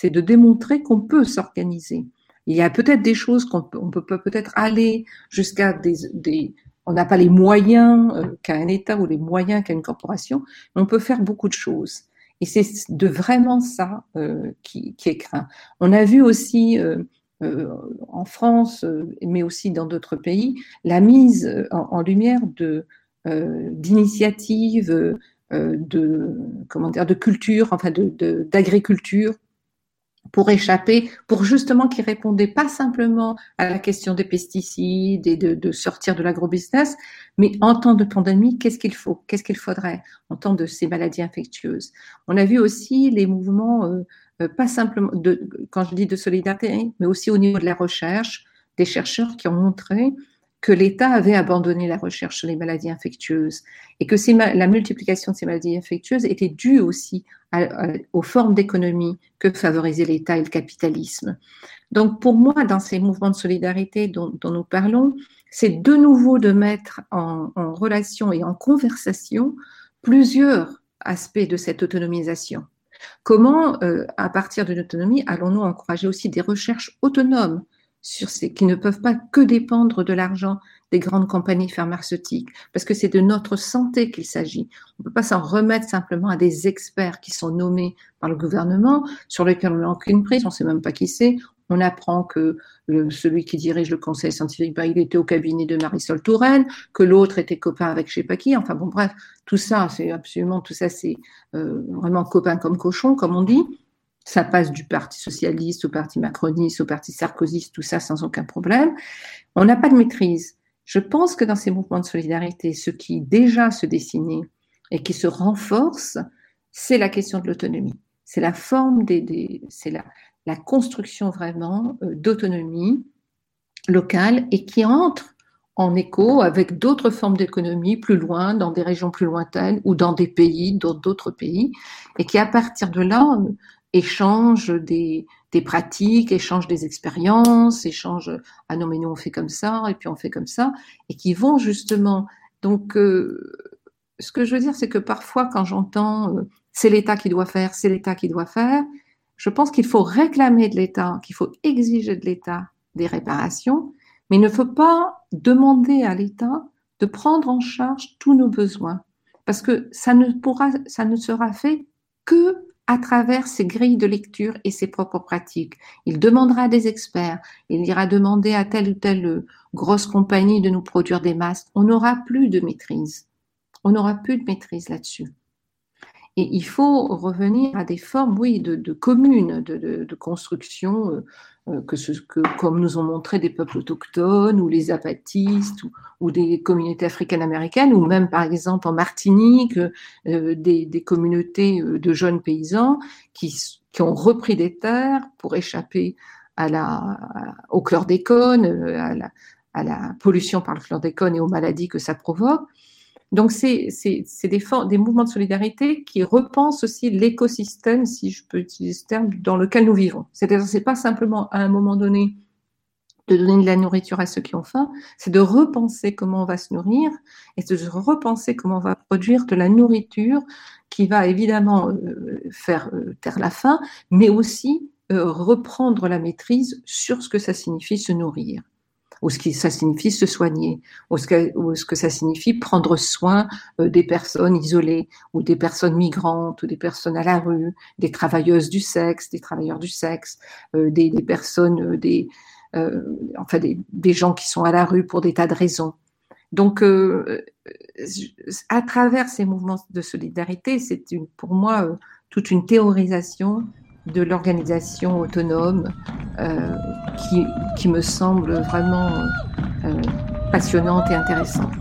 de démontrer qu'on peut s'organiser. Il y a peut-être des choses qu'on peut, on peut peut-être aller jusqu'à des, des, on n'a pas les moyens euh, qu'a un État ou les moyens qu'a une corporation, mais on peut faire beaucoup de choses. Et c'est de vraiment ça euh, qui, est craint. On a vu aussi euh, euh, en France, mais aussi dans d'autres pays, la mise en, lumière de d'initiatives de de culture, enfin de d'agriculture pour échapper, pour justement qu'ils répondaient pas simplement à la question des pesticides et de, de sortir de l'agrobusiness, mais en temps de pandémie, qu'est-ce qu'il faut Qu'est-ce qu'il faudrait en temps de ces maladies infectieuses? On a vu aussi les mouvements, euh, euh, pas simplement, de, quand je dis de solidarité, mais aussi au niveau de la recherche, des chercheurs qui ont montré que l'État avait abandonné la recherche sur les maladies infectieuses et que la multiplication de ces maladies infectieuses était due aussi aux formes d'économie que favorisait l'État et le capitalisme. Donc pour moi, dans ces mouvements de solidarité dont, nous parlons, c'est de nouveau de mettre en, relation et en conversation plusieurs aspects de cette autonomisation. Comment, euh, à partir de l'autonomie, allons-nous encourager aussi des recherches autonomes sur ces, qui ne peuvent pas que dépendre de l'argent des grandes compagnies pharmaceutiques, parce que c'est de notre santé qu'il s'agit. On ne peut pas s'en remettre simplement à des experts qui sont nommés par le gouvernement, sur lesquels on n'a aucune prise, on ne sait même pas qui c'est. On apprend que celui qui dirige le conseil scientifique, bah, il était au cabinet de Marisol Touraine, que l'autre était copain avec je sais pas qui. Enfin bon, bref, tout ça, c'est absolument, tout ça, c'est euh, vraiment copain comme cochon, comme on dit. Ça passe du Parti socialiste au Parti macroniste, au Parti sarkozyste, tout ça sans aucun problème. On n'a pas de maîtrise. Je pense que dans ces mouvements de solidarité, ce qui déjà se dessinait et qui se renforce, c'est la question de l'autonomie. C'est la forme des, la, la, construction vraiment euh, d'autonomie locale et qui entre en écho avec d'autres formes d'économie plus loin, dans des régions plus lointaines ou dans des pays, d'autres pays, et qui à partir de là échange des, des pratiques, échange des expériences, échange ah non mais nous on fait comme ça et puis on fait comme ça et qui vont justement donc euh, ce que je veux dire c'est que parfois quand j'entends euh, c'est l'État qui doit faire, c'est l'État qui doit faire, je pense qu'il faut réclamer de l'État, qu'il faut exiger de l'État des réparations, mais il ne faut pas demander à l'État de prendre en charge tous nos besoins parce que ça ne pourra ça ne sera fait que à travers ses grilles de lecture et ses propres pratiques. Il demandera à des experts, il ira demander à telle ou telle grosse compagnie de nous produire des masques. On n'aura plus de maîtrise. On n'aura plus de maîtrise là-dessus. Et il faut revenir à des formes, oui, de, de communes, de, de, de construction euh, euh, que, ce, que comme nous ont montré des peuples autochtones ou les apatistes ou, des communautés africaines-américaines ou même par exemple en Martinique euh, des, des, communautés euh, de jeunes paysans qui, qui ont repris des terres pour échapper à la, au chlordécone, à la, à la pollution par le chlordécone et aux maladies que ça provoque. Donc, c'est des, des mouvements de solidarité qui repensent aussi l'écosystème, si je peux utiliser ce terme, dans lequel nous vivons. C'est-à-dire, c'est pas simplement à un moment donné de donner de la nourriture à ceux qui ont faim, c'est de repenser comment on va se nourrir et de repenser comment on va produire de la nourriture qui va évidemment euh, faire euh, taire la faim, mais aussi euh, reprendre la maîtrise sur ce que ça signifie se nourrir ou ce que ça signifie se soigner, ou ce que, ça signifie prendre soin des personnes isolées, ou des personnes migrantes, ou des personnes à la rue, des travailleuses du sexe, des travailleurs du sexe, des, des, personnes, des, euh, enfin des, gens qui sont à la rue pour des tas de raisons. Donc, euh, à travers ces mouvements de solidarité, c'est pour moi euh, toute une théorisation de l'organisation autonome qui, qui, me semble vraiment passionnante et intéressante.